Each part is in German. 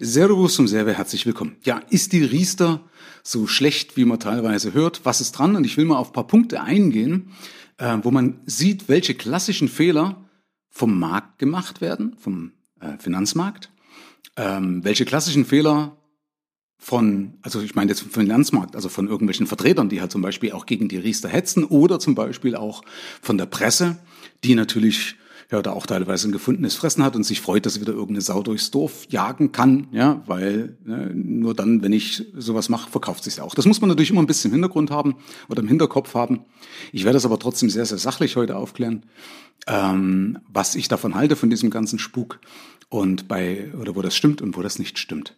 Servus zum Serve, herzlich willkommen. Ja, ist die Riester so schlecht, wie man teilweise hört? Was ist dran? Und ich will mal auf ein paar Punkte eingehen, äh, wo man sieht, welche klassischen Fehler vom Markt gemacht werden, vom äh, Finanzmarkt, ähm, welche klassischen Fehler von, also ich meine jetzt vom Finanzmarkt, also von irgendwelchen Vertretern, die halt zum Beispiel auch gegen die Riester hetzen oder zum Beispiel auch von der Presse, die natürlich ja, da auch teilweise ein gefundenes Fressen hat und sich freut, dass er wieder irgendeine Sau durchs Dorf jagen kann, ja, weil ne, nur dann, wenn ich sowas mache, verkauft sich auch. Das muss man natürlich immer ein bisschen im Hintergrund haben oder im Hinterkopf haben. Ich werde das aber trotzdem sehr, sehr sachlich heute aufklären, ähm, was ich davon halte, von diesem ganzen Spuk und bei, oder wo das stimmt und wo das nicht stimmt.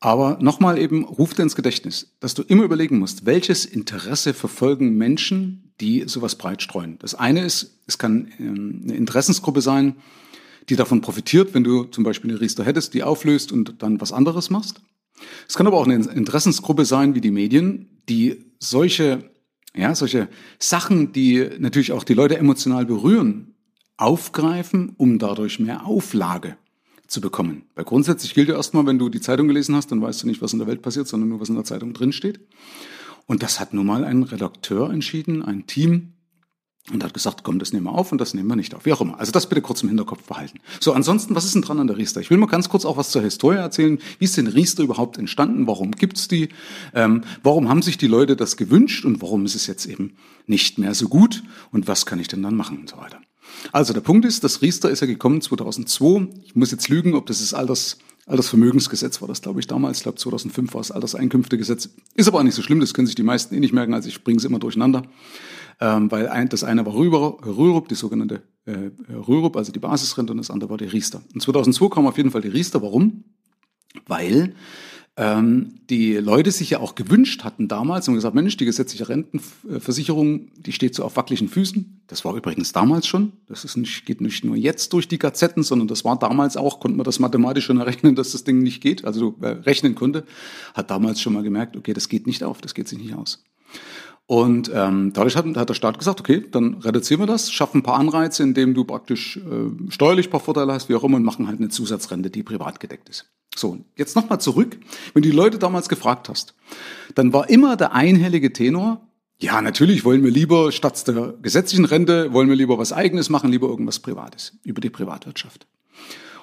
Aber nochmal eben, ruf dir ins Gedächtnis, dass du immer überlegen musst, welches Interesse verfolgen Menschen, die sowas breit streuen. Das eine ist, es kann ähm, eine Interessensgruppe sein, die davon profitiert, wenn du zum Beispiel eine Riester hättest, die auflöst und dann was anderes machst. Es kann aber auch eine Interessensgruppe sein, wie die Medien, die solche, ja, solche Sachen, die natürlich auch die Leute emotional berühren, aufgreifen, um dadurch mehr Auflage zu bekommen. Weil grundsätzlich gilt ja erstmal, wenn du die Zeitung gelesen hast, dann weißt du nicht, was in der Welt passiert, sondern nur, was in der Zeitung drin steht. Und das hat nun mal ein Redakteur entschieden, ein Team, und hat gesagt, komm, das nehmen wir auf und das nehmen wir nicht auf. Wie auch immer. Also das bitte kurz im Hinterkopf behalten. So, ansonsten, was ist denn dran an der Riester? Ich will mal ganz kurz auch was zur Historie erzählen. Wie ist denn Riester überhaupt entstanden? Warum gibt's die? Ähm, warum haben sich die Leute das gewünscht? Und warum ist es jetzt eben nicht mehr so gut? Und was kann ich denn dann machen und so weiter? Also der Punkt ist, das Riester ist ja gekommen 2002. Ich muss jetzt lügen, ob das das Alters, Altersvermögensgesetz war das, glaube ich, damals. Ich glaube, 2005 war das Alterseinkünftegesetz. Ist aber auch nicht so schlimm, das können sich die meisten eh nicht merken, also ich bringe es immer durcheinander. Ähm, weil ein, das eine war Rüber, Rürup, die sogenannte äh, Rürup, also die Basisrente, und das andere war die Riester. Und 2002 kam auf jeden Fall die Riester. Warum? Weil ähm, die Leute sich ja auch gewünscht hatten damals und gesagt, Mensch, die gesetzliche Rentenversicherung, die steht so auf wackeligen Füßen. Das war übrigens damals schon. Das ist nicht, geht nicht nur jetzt durch die Gazetten, sondern das war damals auch, konnte man das mathematisch schon errechnen, dass das Ding nicht geht, also äh, rechnen konnte. Hat damals schon mal gemerkt, okay, das geht nicht auf, das geht sich nicht aus. Und ähm, dadurch hat, hat der Staat gesagt, okay, dann reduzieren wir das, schaffen ein paar Anreize, indem du praktisch äh, steuerlich ein paar Vorteile hast, wie auch immer, und machen halt eine Zusatzrente, die privat gedeckt ist. So, jetzt nochmal zurück. Wenn du die Leute damals gefragt hast, dann war immer der einhellige Tenor, ja, natürlich wollen wir lieber statt der gesetzlichen Rente, wollen wir lieber was Eigenes machen, lieber irgendwas Privates, über die Privatwirtschaft.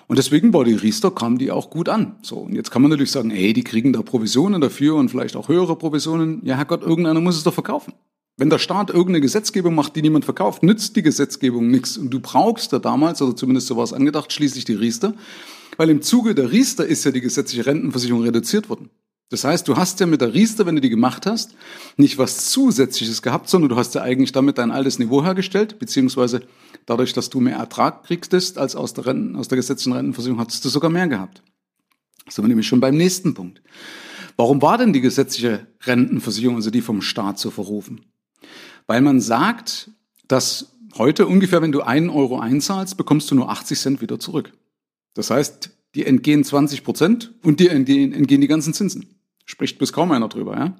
Und deswegen war die Riester, kam die auch gut an. So, und jetzt kann man natürlich sagen, ey, die kriegen da Provisionen dafür und vielleicht auch höhere Provisionen. Ja, Herrgott, irgendeiner muss es doch verkaufen. Wenn der Staat irgendeine Gesetzgebung macht, die niemand verkauft, nützt die Gesetzgebung nichts. Und du brauchst da damals, oder zumindest so war es angedacht, schließlich die Riester, weil im Zuge der Riester ist ja die gesetzliche Rentenversicherung reduziert worden. Das heißt, du hast ja mit der Riester, wenn du die gemacht hast, nicht was Zusätzliches gehabt, sondern du hast ja eigentlich damit dein altes Niveau hergestellt, beziehungsweise dadurch, dass du mehr Ertrag kriegst als aus der, Renten, aus der gesetzlichen Rentenversicherung, hattest du sogar mehr gehabt. So sind wir nämlich schon beim nächsten Punkt. Warum war denn die gesetzliche Rentenversicherung, also die vom Staat, zu verrufen? Weil man sagt, dass heute ungefähr, wenn du einen Euro einzahlst, bekommst du nur 80 Cent wieder zurück. Das heißt, die entgehen 20 Prozent und dir entgehen, entgehen die ganzen Zinsen. Spricht bis kaum einer drüber, ja?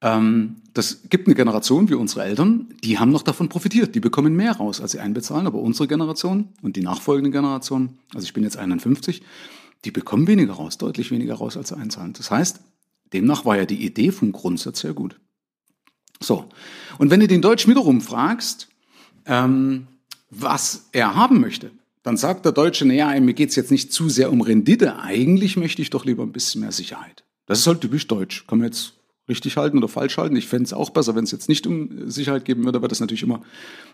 Ähm, das gibt eine Generation wie unsere Eltern, die haben noch davon profitiert. Die bekommen mehr raus, als sie einbezahlen. Aber unsere Generation und die nachfolgenden Generationen, also ich bin jetzt 51, die bekommen weniger raus, deutlich weniger raus, als sie einzahlen. Das heißt, demnach war ja die Idee vom Grundsatz sehr gut. So, und wenn du den Deutschen wiederum fragst, ähm, was er haben möchte, dann sagt der Deutsche, naja, mir geht's jetzt nicht zu sehr um Rendite, eigentlich möchte ich doch lieber ein bisschen mehr Sicherheit. Das ist halt typisch deutsch. Kann man jetzt richtig halten oder falsch halten. Ich fände es auch besser, wenn es jetzt nicht um Sicherheit geben würde, weil das natürlich immer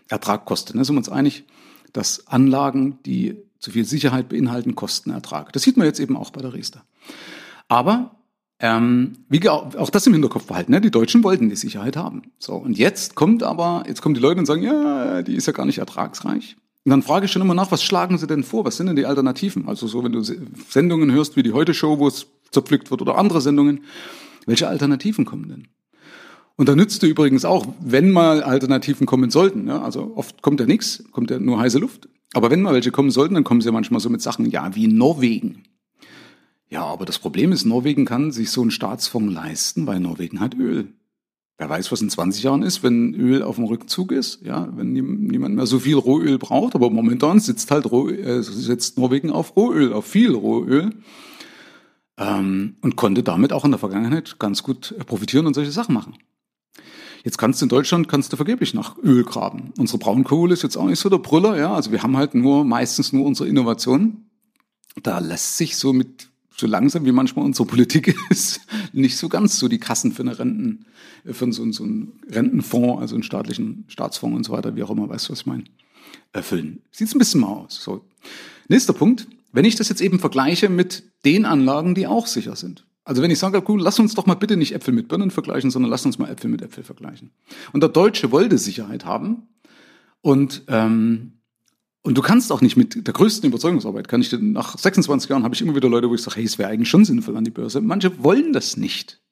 Ertrag kostet. Da sind wir uns einig, dass Anlagen, die zu viel Sicherheit beinhalten, kosten Ertrag. Das sieht man jetzt eben auch bei der Riester. Aber ähm, wie auch das im Hinterkopf behalten. Ne? Die Deutschen wollten die Sicherheit haben. So und jetzt kommt aber, jetzt kommen die Leute und sagen, ja, die ist ja gar nicht ertragsreich. Und dann frage ich schon immer nach, was schlagen Sie denn vor? Was sind denn die Alternativen? Also so, wenn du Sendungen hörst wie die Heute Show, wo es zerpflückt wird oder andere Sendungen, welche Alternativen kommen denn? Und da nützt du übrigens auch, wenn mal Alternativen kommen sollten. Ja, also oft kommt ja nichts, kommt ja nur heiße Luft. Aber wenn mal welche kommen sollten, dann kommen sie ja manchmal so mit Sachen, ja, wie Norwegen. Ja, aber das Problem ist, Norwegen kann sich so einen Staatsfonds leisten, weil Norwegen hat Öl. Wer weiß, was in 20 Jahren ist, wenn Öl auf dem Rückzug ist, ja, wenn niemand mehr so viel Rohöl braucht. Aber momentan sitzt halt Roh, äh, sitzt Norwegen auf Rohöl, auf viel Rohöl. ähm, und konnte damit auch in der Vergangenheit ganz gut profitieren und solche Sachen machen. Jetzt kannst du in Deutschland kannst du vergeblich nach Öl graben. Unsere Braunkohle ist jetzt auch nicht so der Brüller, ja. Also wir haben halt nur meistens nur unsere Innovation. Da lässt sich so mit so langsam wie manchmal unsere Politik ist, nicht so ganz so die Kassen für eine Renten, für so, so einen Rentenfonds, also einen staatlichen Staatsfonds und so weiter, wie auch immer, weißt du, was ich meine, erfüllen. Sieht ein bisschen mal aus. So. Nächster Punkt. Wenn ich das jetzt eben vergleiche mit den Anlagen, die auch sicher sind. Also wenn ich sage, cool, lass uns doch mal bitte nicht Äpfel mit Birnen vergleichen, sondern lass uns mal Äpfel mit Äpfel vergleichen. Und der Deutsche wollte Sicherheit haben. Und, ähm, und du kannst auch nicht mit der größten Überzeugungsarbeit, kann ich nach 26 Jahren habe ich immer wieder Leute, wo ich sage, hey, es wäre eigentlich schon sinnvoll an die Börse. Manche wollen das nicht.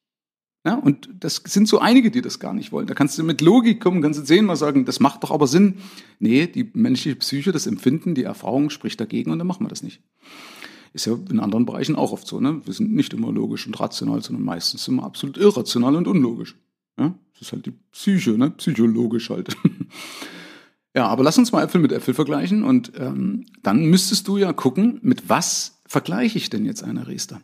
Ja, und das sind so einige, die das gar nicht wollen. Da kannst du mit Logik kommen, kannst du sehen, mal sagen, das macht doch aber Sinn. Nee, die menschliche Psyche, das Empfinden, die Erfahrung spricht dagegen und dann machen wir das nicht. Ist ja in anderen Bereichen auch oft so. Ne? Wir sind nicht immer logisch und rational, sondern meistens immer absolut irrational und unlogisch. Ja? Das ist halt die Psyche, ne? psychologisch halt. ja, aber lass uns mal Äpfel mit Äpfel vergleichen und ähm, dann müsstest du ja gucken, mit was vergleiche ich denn jetzt eine Riester?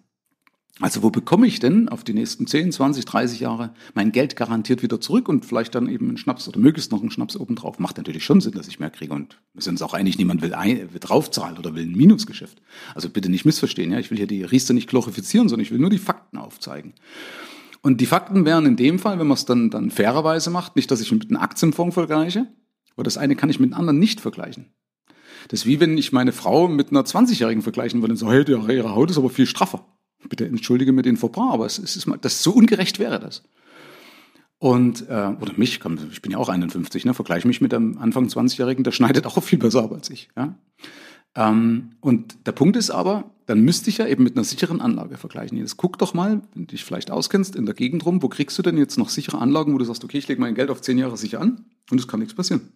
Also wo bekomme ich denn auf die nächsten 10, 20, 30 Jahre mein Geld garantiert wieder zurück und vielleicht dann eben einen Schnaps oder möglichst noch einen Schnaps obendrauf? Macht natürlich schon Sinn, dass ich mehr kriege und wir sind uns auch einig, niemand will, ein, will draufzahlen oder will ein Minusgeschäft. Also bitte nicht missverstehen, ja, ich will hier die Riester nicht glorifizieren, sondern ich will nur die Fakten aufzeigen. Und die Fakten wären in dem Fall, wenn man es dann, dann fairerweise macht, nicht, dass ich mit einem Aktienfonds vergleiche, weil das eine kann ich mit dem anderen nicht vergleichen. Das ist wie wenn ich meine Frau mit einer 20-Jährigen vergleichen würde und so, hey, ihre Haut ist aber viel straffer. Bitte entschuldige mir den Fauxpas, aber es ist, das so ungerecht wäre das. Und, äh, oder mich, komm, ich bin ja auch 51, ne, vergleiche mich mit einem Anfang 20-Jährigen, der schneidet auch viel besser ab als ich. Ja? Ähm, und der Punkt ist aber, dann müsste ich ja eben mit einer sicheren Anlage vergleichen. Jetzt guck doch mal, wenn du dich vielleicht auskennst, in der Gegend rum, wo kriegst du denn jetzt noch sichere Anlagen, wo du sagst, okay, ich lege mein Geld auf zehn Jahre sicher an und es kann nichts passieren.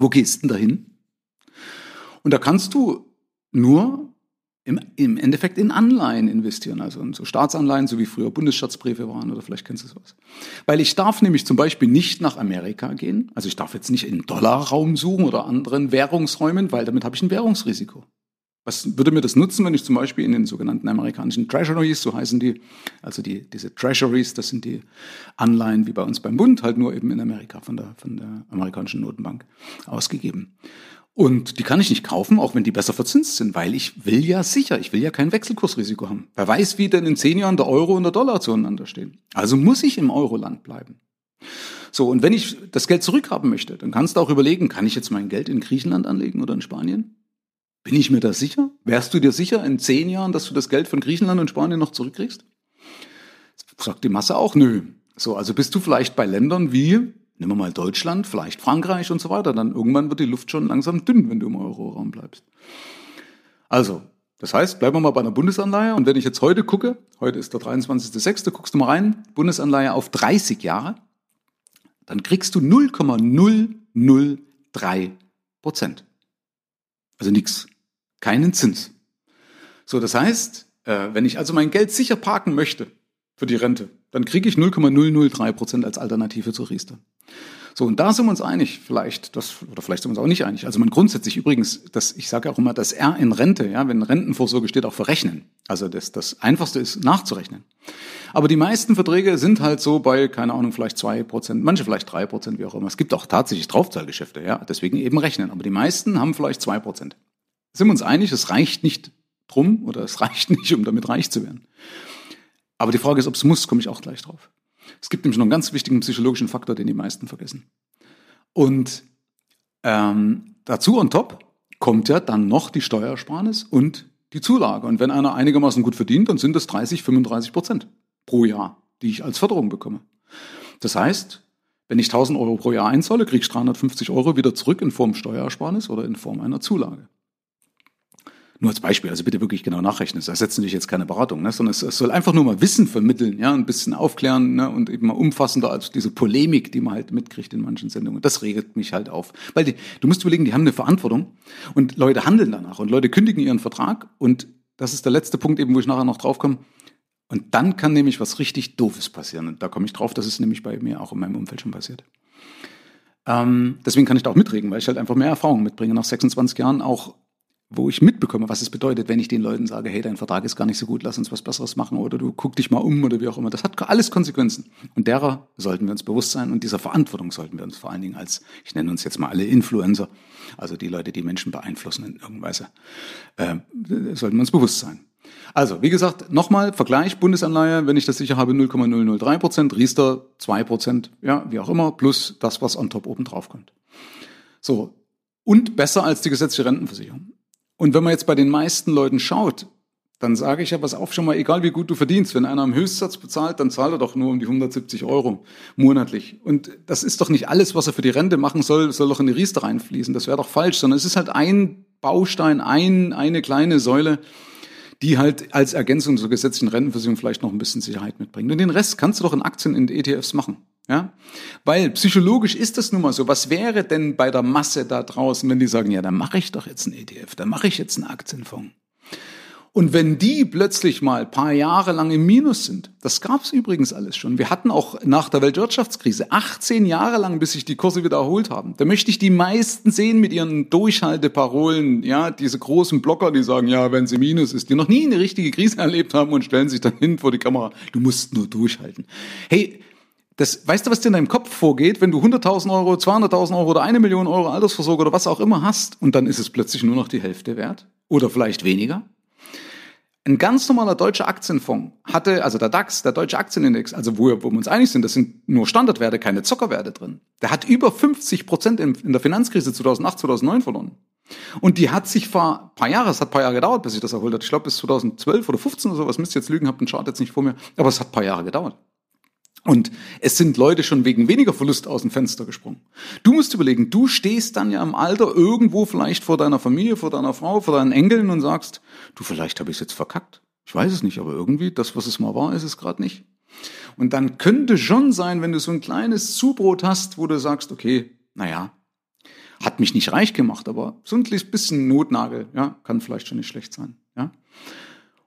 Wo gehst denn dahin? Und da kannst du nur im, im Endeffekt in Anleihen investieren, also in so Staatsanleihen, so wie früher Bundesschatzbriefe waren oder vielleicht kennst du sowas. Weil ich darf nämlich zum Beispiel nicht nach Amerika gehen, also ich darf jetzt nicht in Dollarraum suchen oder anderen Währungsräumen, weil damit habe ich ein Währungsrisiko. Was würde mir das nutzen, wenn ich zum Beispiel in den sogenannten amerikanischen Treasuries, so heißen die, also die, diese Treasuries, das sind die Anleihen wie bei uns beim Bund, halt nur eben in Amerika von der, von der amerikanischen Notenbank ausgegeben. Und die kann ich nicht kaufen, auch wenn die besser verzinst sind, weil ich will ja sicher, ich will ja kein Wechselkursrisiko haben. Wer weiß, wie denn in zehn Jahren der Euro und der Dollar zueinander stehen. Also muss ich im Euroland bleiben. So, und wenn ich das Geld zurückhaben möchte, dann kannst du auch überlegen, kann ich jetzt mein Geld in Griechenland anlegen oder in Spanien? Bin ich mir da sicher? Wärst du dir sicher in zehn Jahren, dass du das Geld von Griechenland und Spanien noch zurückkriegst? Sagt die Masse auch, nö. So, also bist du vielleicht bei Ländern wie Nehmen wir mal Deutschland, vielleicht Frankreich und so weiter. Dann irgendwann wird die Luft schon langsam dünn, wenn du im Euroraum bleibst. Also, das heißt, bleiben wir mal bei einer Bundesanleihe. Und wenn ich jetzt heute gucke, heute ist der 23.06., guckst du mal rein, Bundesanleihe auf 30 Jahre, dann kriegst du 0,003 Prozent. Also nichts. Keinen Zins. So, das heißt, äh, wenn ich also mein Geld sicher parken möchte für die Rente, dann kriege ich 0,003 Prozent als Alternative zur Riester. So, und da sind wir uns einig, vielleicht, das, oder vielleicht sind wir uns auch nicht einig. Also man grundsätzlich übrigens, das, ich sage auch immer, das R in Rente, ja, wenn Rentenvorsorge steht, auch für Rechnen. Also das, das Einfachste ist nachzurechnen. Aber die meisten Verträge sind halt so bei, keine Ahnung, vielleicht zwei Prozent, manche vielleicht drei Prozent, wie auch immer. Es gibt auch tatsächlich Draufzahlgeschäfte, ja, deswegen eben rechnen. Aber die meisten haben vielleicht zwei Prozent. Sind wir uns einig, es reicht nicht drum oder es reicht nicht, um damit reich zu werden. Aber die Frage ist, ob es muss, komme ich auch gleich drauf. Es gibt nämlich noch einen ganz wichtigen psychologischen Faktor, den die meisten vergessen. Und ähm, dazu on top kommt ja dann noch die Steuersparnis und die Zulage. Und wenn einer einigermaßen gut verdient, dann sind es 30, 35 Prozent pro Jahr, die ich als Förderung bekomme. Das heißt, wenn ich 1000 Euro pro Jahr einzahle, kriege ich 350 Euro wieder zurück in Form Steuersparnis oder in Form einer Zulage. Nur als Beispiel, also bitte wirklich genau nachrechnen. Das ersetzt natürlich jetzt keine Beratung, ne? sondern es, es, soll einfach nur mal Wissen vermitteln, ja, ein bisschen aufklären ne? und eben mal umfassender als diese Polemik, die man halt mitkriegt in manchen Sendungen. Das regelt mich halt auf. Weil die, du musst überlegen, die haben eine Verantwortung und Leute handeln danach und Leute kündigen ihren Vertrag und das ist der letzte Punkt eben, wo ich nachher noch drauf komme. Und dann kann nämlich was richtig Doofes passieren. Und da komme ich drauf, das ist nämlich bei mir auch in meinem Umfeld schon passiert. Ähm, deswegen kann ich da auch mitreden, weil ich halt einfach mehr Erfahrung mitbringe, nach 26 Jahren auch wo ich mitbekomme, was es bedeutet, wenn ich den Leuten sage, hey, dein Vertrag ist gar nicht so gut, lass uns was Besseres machen oder du guck dich mal um oder wie auch immer. Das hat alles Konsequenzen. Und derer sollten wir uns bewusst sein und dieser Verantwortung sollten wir uns vor allen Dingen als, ich nenne uns jetzt mal alle Influencer, also die Leute, die Menschen beeinflussen in irgendeiner Weise, äh, sollten wir uns bewusst sein. Also, wie gesagt, nochmal Vergleich, Bundesanleihe, wenn ich das sicher habe, 0,003 Prozent, Riester 2 Prozent, ja, wie auch immer, plus das, was on top oben drauf kommt. So. Und besser als die gesetzliche Rentenversicherung. Und wenn man jetzt bei den meisten Leuten schaut, dann sage ich ja, was auch schon mal, egal wie gut du verdienst, wenn einer am Höchstsatz bezahlt, dann zahlt er doch nur um die 170 Euro monatlich. Und das ist doch nicht alles, was er für die Rente machen soll, soll doch in die Riester reinfließen. Das wäre doch falsch, sondern es ist halt ein Baustein, ein, eine kleine Säule, die halt als Ergänzung zur gesetzlichen Rentenversicherung vielleicht noch ein bisschen Sicherheit mitbringt. Und den Rest kannst du doch in Aktien, in ETFs machen. Ja? Weil psychologisch ist das nun mal so. Was wäre denn bei der Masse da draußen, wenn die sagen, ja, dann mache ich doch jetzt einen ETF, dann mache ich jetzt einen Aktienfonds. Und wenn die plötzlich mal paar Jahre lang im Minus sind, das gab es übrigens alles schon. Wir hatten auch nach der Weltwirtschaftskrise 18 Jahre lang, bis sich die Kurse wieder erholt haben. Da möchte ich die meisten sehen mit ihren Durchhalteparolen, ja, diese großen Blocker, die sagen, ja, wenn sie Minus ist, die noch nie eine richtige Krise erlebt haben und stellen sich dann hin vor die Kamera. Du musst nur durchhalten. Hey, das, weißt du, was dir in deinem Kopf vorgeht, wenn du 100.000 Euro, 200.000 Euro oder eine Million Euro Altersvorsorge oder was auch immer hast und dann ist es plötzlich nur noch die Hälfte wert? Oder vielleicht weniger? Ein ganz normaler deutscher Aktienfonds hatte, also der DAX, der deutsche Aktienindex, also wo, wo wir uns einig sind, das sind nur Standardwerte, keine Zockerwerte drin. Der hat über 50 Prozent in, in der Finanzkrise 2008, 2009 verloren. Und die hat sich vor ein paar Jahren, es hat ein paar Jahre gedauert, bis sich das erholt hat. Ich glaube bis 2012 oder 15 oder so, was müsst ihr jetzt lügen, habt den Chart jetzt nicht vor mir, aber es hat ein paar Jahre gedauert. Und es sind Leute schon wegen weniger Verlust aus dem Fenster gesprungen. Du musst überlegen, du stehst dann ja im Alter irgendwo vielleicht vor deiner Familie, vor deiner Frau, vor deinen Enkeln und sagst, du, vielleicht habe ich es jetzt verkackt. Ich weiß es nicht, aber irgendwie, das, was es mal war, ist es gerade nicht. Und dann könnte schon sein, wenn du so ein kleines Zubrot hast, wo du sagst, okay, naja, hat mich nicht reich gemacht, aber so ein bisschen Notnagel, ja, kann vielleicht schon nicht schlecht sein, ja.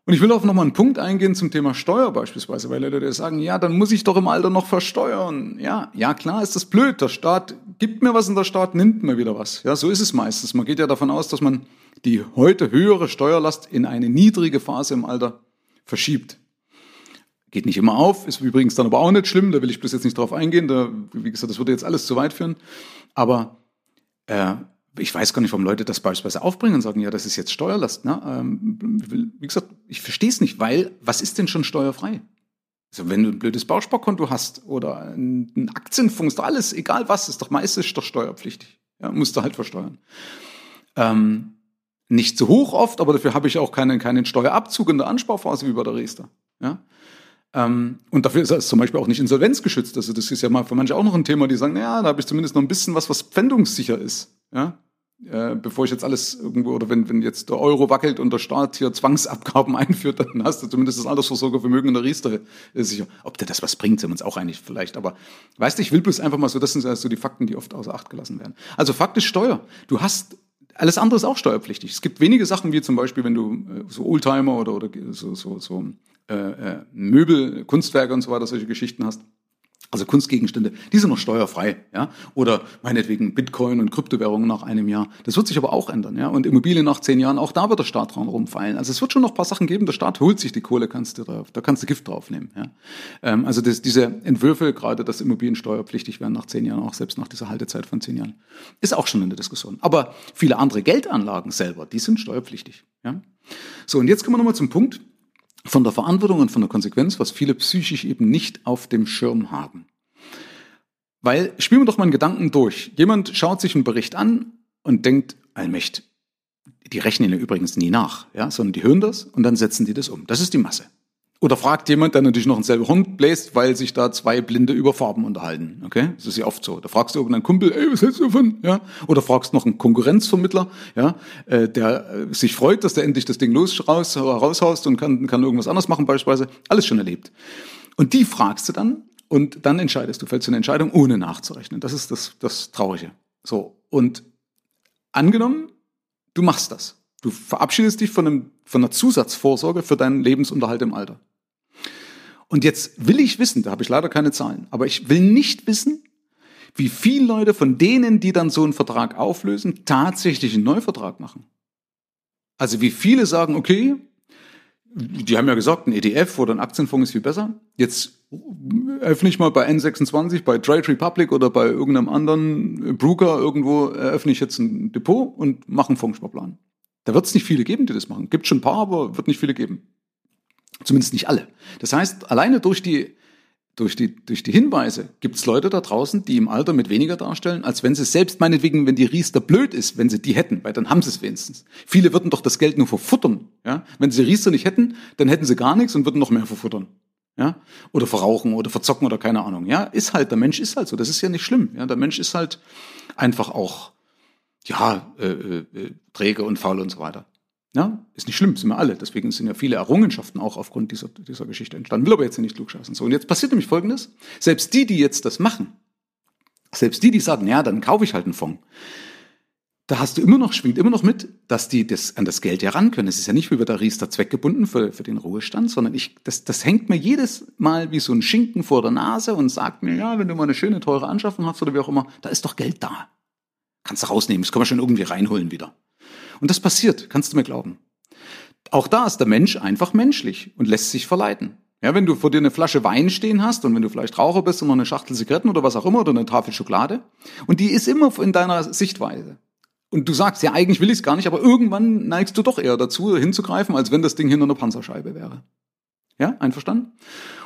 Und ich will auch nochmal einen Punkt eingehen zum Thema Steuer beispielsweise, weil Leute sagen, ja, dann muss ich doch im Alter noch versteuern. Ja, ja, klar ist das blöd. Der Staat gibt mir was und der Staat nimmt mir wieder was. Ja, so ist es meistens. Man geht ja davon aus, dass man die heute höhere Steuerlast in eine niedrige Phase im Alter verschiebt. Geht nicht immer auf, ist übrigens dann aber auch nicht schlimm, da will ich bloß jetzt nicht drauf eingehen. Da, wie gesagt, das würde jetzt alles zu weit führen. Aber äh, ich weiß gar nicht, warum Leute das beispielsweise aufbringen und sagen, ja, das ist jetzt Steuerlast. Ne? Ähm, wie gesagt, ich verstehe es nicht, weil was ist denn schon steuerfrei? Also wenn du ein blödes Bausparkonto hast oder ein Aktienfonds, alles, egal was, ist doch meistens doch steuerpflichtig. Ja, musst du halt versteuern. Ähm, nicht zu hoch oft, aber dafür habe ich auch keinen, keinen Steuerabzug in der Ansparphase wie bei der Riester. Ja? Ähm, und dafür ist es zum Beispiel auch nicht insolvenzgeschützt. Also das ist ja mal für manche auch noch ein Thema, die sagen, naja, da habe ich zumindest noch ein bisschen was, was pfändungssicher ist. Ja? Äh, bevor ich jetzt alles irgendwo, oder wenn, wenn jetzt der Euro wackelt und der Staat hier Zwangsabgaben einführt, dann hast du zumindest das Altersvorsorgevermögen in der Riester äh, sicher. Ob der das was bringt, sind wir uns auch einig vielleicht. Aber weißt du, ich will bloß einfach mal so, das sind so die Fakten, die oft außer Acht gelassen werden. Also faktisch Steuer. Du hast alles andere ist auch steuerpflichtig. Es gibt wenige Sachen, wie zum Beispiel, wenn du äh, so Oldtimer oder, oder so, so, so äh, äh, Möbel, Kunstwerke und so weiter, solche Geschichten hast also Kunstgegenstände, die sind noch steuerfrei, ja, oder meinetwegen Bitcoin und Kryptowährungen nach einem Jahr. Das wird sich aber auch ändern, ja, und Immobilien nach zehn Jahren, auch da wird der Staat dran rumfallen. Also es wird schon noch paar Sachen geben. Der Staat holt sich die Kohle, kannst du drauf, da kannst du Gift draufnehmen, ja. Ähm, also das, diese Entwürfe, gerade dass Immobilien steuerpflichtig werden nach zehn Jahren, auch selbst nach dieser Haltezeit von zehn Jahren, ist auch schon in der Diskussion. Aber viele andere Geldanlagen selber, die sind steuerpflichtig, ja. So und jetzt kommen wir nochmal zum Punkt von der Verantwortung und von der Konsequenz, was viele psychisch eben nicht auf dem Schirm haben. Weil, spielen wir doch mal einen Gedanken durch. Jemand schaut sich einen Bericht an und denkt, Allmächt, die rechnen ja übrigens nie nach, ja, sondern die hören das und dann setzen die das um. Das ist die Masse. Oder fragt jemand, der natürlich noch ein selber Hund bläst, weil sich da zwei Blinde über Farben unterhalten. Okay? Das ist ja oft so. Da fragst du irgendeinen Kumpel, ey, was hältst du davon? Ja? Oder fragst noch einen Konkurrenzvermittler, ja, äh, der äh, sich freut, dass der endlich das Ding los raus, raushaust und kann, kann irgendwas anderes machen, beispielsweise. Alles schon erlebt. Und die fragst du dann und dann entscheidest du, fällst du eine Entscheidung, ohne nachzurechnen. Das ist das, das Traurige. So. Und angenommen, du machst das. Du verabschiedest dich von, einem, von einer Zusatzvorsorge für deinen Lebensunterhalt im Alter. Und jetzt will ich wissen, da habe ich leider keine Zahlen, aber ich will nicht wissen, wie viele Leute von denen, die dann so einen Vertrag auflösen, tatsächlich einen Neuvertrag machen. Also wie viele sagen, okay, die haben ja gesagt, ein ETF oder ein Aktienfonds ist viel besser. Jetzt öffne ich mal bei N26, bei Trade Republic oder bei irgendeinem anderen Broker irgendwo, eröffne ich jetzt ein Depot und mache einen Fondssparplan. Da wird es nicht viele geben, die das machen. Gibt schon ein paar, aber wird nicht viele geben. Zumindest nicht alle. Das heißt, alleine durch die, durch die, durch die Hinweise gibt es Leute da draußen, die im Alter mit weniger darstellen, als wenn sie selbst meinetwegen, wenn die Riester blöd ist, wenn sie die hätten, weil dann haben sie es wenigstens. Viele würden doch das Geld nur verfuttern. Ja? Wenn sie Riester nicht hätten, dann hätten sie gar nichts und würden noch mehr verfuttern. Ja? Oder verrauchen oder verzocken oder keine Ahnung. Ja, ist halt, der Mensch ist halt so. Das ist ja nicht schlimm. Ja? Der Mensch ist halt einfach auch, ja, äh, äh, träge und faul und so weiter. Ja, ist nicht schlimm, sind wir alle. Deswegen sind ja viele Errungenschaften auch aufgrund dieser, dieser Geschichte entstanden. Will aber jetzt nicht klugscheißen. So, und jetzt passiert nämlich Folgendes. Selbst die, die jetzt das machen, selbst die, die sagen, ja, dann kaufe ich halt einen Fonds, da hast du immer noch, schwingt immer noch mit, dass die das, an das Geld ja ran können. Es ist ja nicht wie bei der Riester zweckgebunden für, für den Ruhestand, sondern ich, das, das hängt mir jedes Mal wie so ein Schinken vor der Nase und sagt mir, ja, wenn du mal eine schöne, teure Anschaffung hast oder wie auch immer, da ist doch Geld da. Kannst du rausnehmen, das können wir schon irgendwie reinholen wieder. Und das passiert, kannst du mir glauben. Auch da ist der Mensch einfach menschlich und lässt sich verleiten. Ja, wenn du vor dir eine Flasche Wein stehen hast und wenn du vielleicht Raucher bist und noch eine Schachtel Zigaretten oder was auch immer oder eine Tafel Schokolade und die ist immer in deiner Sichtweise. Und du sagst, ja, eigentlich will ich es gar nicht, aber irgendwann neigst du doch eher dazu, hinzugreifen, als wenn das Ding hinter einer Panzerscheibe wäre. Ja, einverstanden?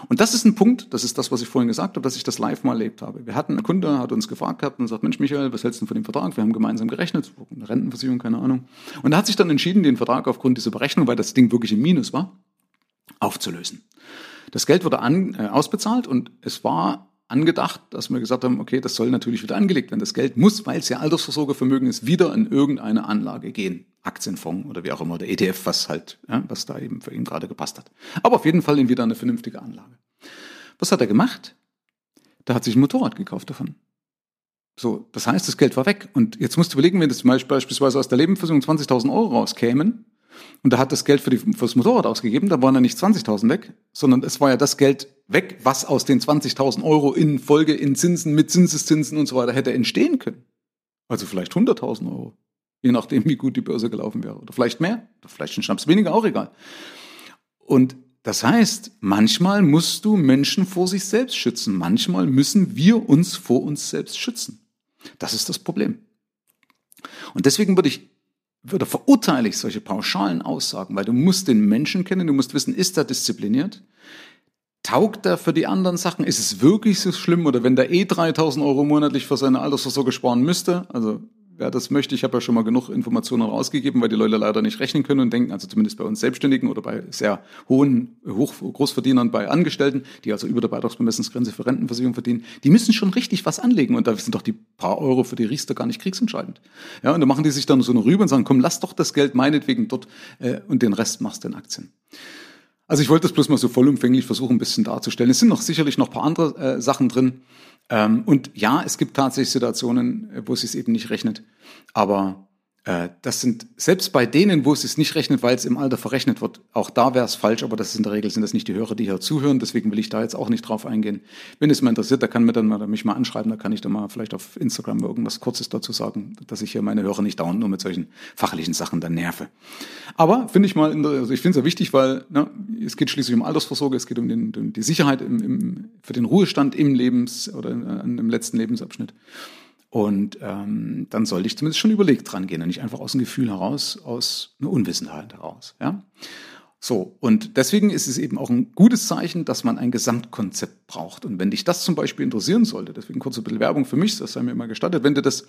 Und das ist ein Punkt, das ist das, was ich vorhin gesagt habe, dass ich das live mal erlebt habe. Wir hatten einen Kunde, hat uns gefragt gehabt und sagt, Mensch, Michael, was hältst du von dem Vertrag? Wir haben gemeinsam gerechnet, eine Rentenversicherung, keine Ahnung. Und er hat sich dann entschieden, den Vertrag aufgrund dieser Berechnung, weil das Ding wirklich im Minus war, aufzulösen. Das Geld wurde an, äh, ausbezahlt und es war angedacht, dass wir gesagt haben, okay, das soll natürlich wieder angelegt werden. Das Geld muss, weil es ja Altersversorgervermögen ist, wieder in irgendeine Anlage gehen. Aktienfonds oder wie auch immer, der ETF, was halt, ja, was da eben für ihn gerade gepasst hat. Aber auf jeden Fall wieder eine vernünftige Anlage. Was hat er gemacht? Da hat sich ein Motorrad gekauft davon. So, das heißt, das Geld war weg. Und jetzt musst du überlegen, wenn das beispielsweise aus der Lebensversicherung 20.000 Euro rauskämen, und da hat das Geld für, die, für das Motorrad ausgegeben, da waren ja nicht 20.000 weg, sondern es war ja das Geld weg, was aus den 20.000 Euro in Folge in Zinsen, mit Zinseszinsen und so weiter hätte entstehen können. Also vielleicht 100.000 Euro. Je nachdem, wie gut die Börse gelaufen wäre. Oder vielleicht mehr, oder vielleicht ein Schnaps weniger, auch egal. Und das heißt, manchmal musst du Menschen vor sich selbst schützen. Manchmal müssen wir uns vor uns selbst schützen. Das ist das Problem. Und deswegen würde ich würde verurteile ich solche pauschalen Aussagen, weil du musst den Menschen kennen, du musst wissen, ist er diszipliniert? Taugt er für die anderen Sachen? Ist es wirklich so schlimm? Oder wenn der eh 3000 Euro monatlich für seine Altersvorsorge sparen müsste, also wer das möchte, ich habe ja schon mal genug Informationen rausgegeben, weil die Leute leider nicht rechnen können und denken, also zumindest bei uns Selbstständigen oder bei sehr hohen Hoch Großverdienern, bei Angestellten, die also über der Beitragsbemessungsgrenze für Rentenversicherung verdienen, die müssen schon richtig was anlegen und da sind doch die paar Euro für die Riester gar nicht kriegsentscheidend. Ja, und da machen die sich dann so eine rüber und sagen, komm, lass doch das Geld meinetwegen dort äh, und den Rest machst du in Aktien. Also ich wollte das bloß mal so vollumfänglich versuchen, ein bisschen darzustellen. Es sind noch sicherlich noch paar andere äh, Sachen drin. Ähm, und ja, es gibt tatsächlich Situationen, wo es sich eben nicht rechnet. Aber das sind selbst bei denen, wo es sich nicht rechnet, weil es im Alter verrechnet wird, auch da wäre es falsch, aber das ist in der Regel sind das nicht die Hörer, die hier zuhören, deswegen will ich da jetzt auch nicht drauf eingehen. Wenn es mal interessiert, da kann mir dann mal, mich mal anschreiben, da kann ich dann mal vielleicht auf Instagram irgendwas Kurzes dazu sagen, dass ich hier meine Hörer nicht dauernd nur mit solchen fachlichen Sachen dann nerve. Aber finde ich mal, also ich finde es ja wichtig, weil ne, es geht schließlich um Altersvorsorge, es geht um, den, um die Sicherheit im, im, für den Ruhestand im Lebens- oder im letzten Lebensabschnitt. Und ähm, dann sollte ich zumindest schon überlegt dran gehen und nicht einfach aus dem Gefühl heraus, aus einer Unwissenheit heraus. Ja? So, und deswegen ist es eben auch ein gutes Zeichen, dass man ein Gesamtkonzept braucht. Und wenn dich das zum Beispiel interessieren sollte, deswegen kurz ein bisschen Werbung für mich, das sei mir immer gestattet, wenn, dir das,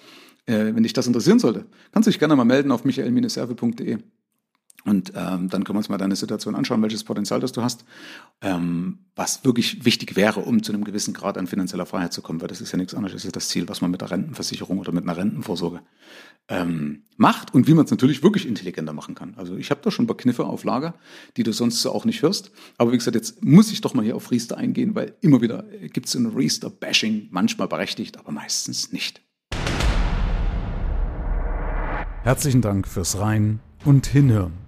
äh, wenn dich das interessieren sollte, kannst du dich gerne mal melden auf michael-serve.de. Und ähm, dann können wir uns mal deine Situation anschauen, welches Potenzial das du hast, ähm, was wirklich wichtig wäre, um zu einem gewissen Grad an finanzieller Freiheit zu kommen, weil das ist ja nichts anderes, das ist ja das Ziel, was man mit der Rentenversicherung oder mit einer Rentenvorsorge ähm, macht und wie man es natürlich wirklich intelligenter machen kann. Also ich habe da schon ein paar Kniffe auf Lager, die du sonst so auch nicht hörst. Aber wie gesagt, jetzt muss ich doch mal hier auf Riester eingehen, weil immer wieder gibt es ein Riester-Bashing, manchmal berechtigt, aber meistens nicht. Herzlichen Dank fürs Rein und Hinhören.